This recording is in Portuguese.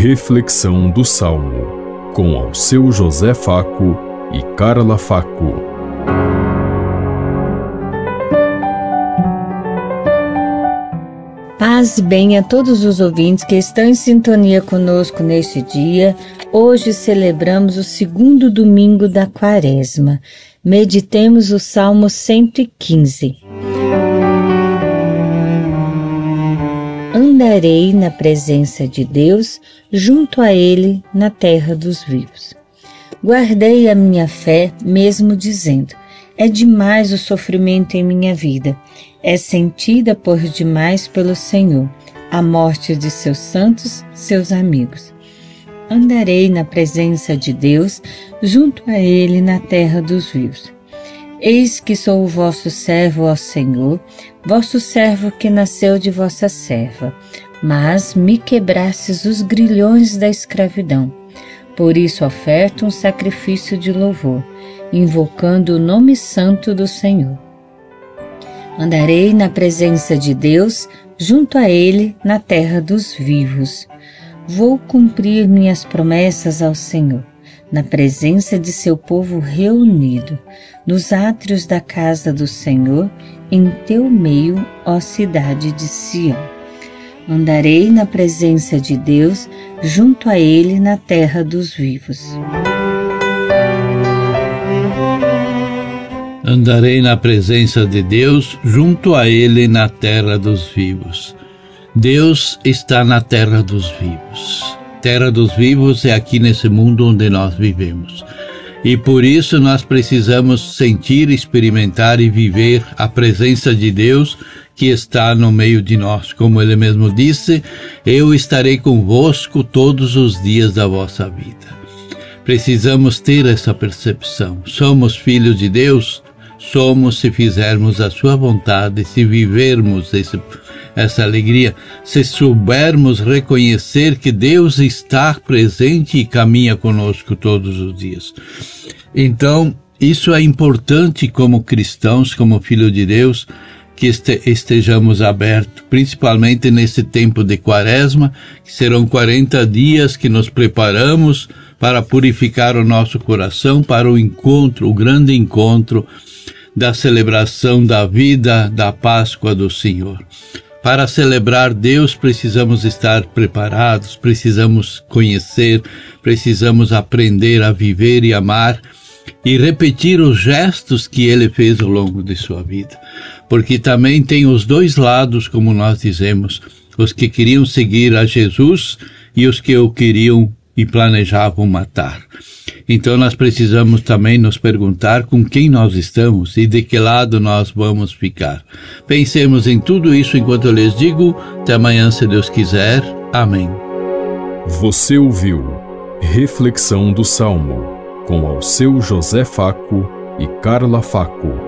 Reflexão do Salmo, com ao seu José Faco e Carla Faco. Paz e bem a todos os ouvintes que estão em sintonia conosco neste dia. Hoje celebramos o segundo domingo da quaresma. Meditemos o Salmo 115. Andarei na presença de Deus, junto a Ele na terra dos vivos. Guardei a minha fé, mesmo dizendo: é demais o sofrimento em minha vida, é sentida por demais pelo Senhor, a morte de seus santos, seus amigos. Andarei na presença de Deus, junto a Ele na terra dos vivos. Eis que sou o vosso servo, ó Senhor, vosso servo que nasceu de vossa serva, mas me quebrastes os grilhões da escravidão. Por isso oferto um sacrifício de louvor, invocando o nome santo do Senhor. Andarei na presença de Deus, junto a Ele, na terra dos vivos. Vou cumprir minhas promessas ao Senhor na presença de seu povo reunido, nos átrios da casa do Senhor, em teu meio, ó cidade de Sião. Andarei na presença de Deus, junto a Ele na terra dos vivos. Andarei na presença de Deus, junto a Ele na terra dos vivos. Deus está na terra dos vivos terra dos vivos é aqui nesse mundo onde nós vivemos. E por isso nós precisamos sentir, experimentar e viver a presença de Deus que está no meio de nós. Como ele mesmo disse, eu estarei convosco todos os dias da vossa vida. Precisamos ter essa percepção. Somos filhos de Deus, somos se fizermos a sua vontade, se vivermos esse essa alegria, se soubermos reconhecer que Deus está presente e caminha conosco todos os dias. Então, isso é importante como cristãos, como filho de Deus, que estejamos abertos, principalmente nesse tempo de quaresma, que serão 40 dias que nos preparamos para purificar o nosso coração para o encontro, o grande encontro da celebração da vida da Páscoa do Senhor. Para celebrar Deus, precisamos estar preparados, precisamos conhecer, precisamos aprender a viver e amar e repetir os gestos que ele fez ao longo de sua vida. Porque também tem os dois lados, como nós dizemos, os que queriam seguir a Jesus e os que o queriam e planejavam matar. Então nós precisamos também nos perguntar com quem nós estamos e de que lado nós vamos ficar. Pensemos em tudo isso enquanto eu lhes digo. Até amanhã, se Deus quiser. Amém. Você ouviu Reflexão do Salmo com ao seu José Faco e Carla Faco.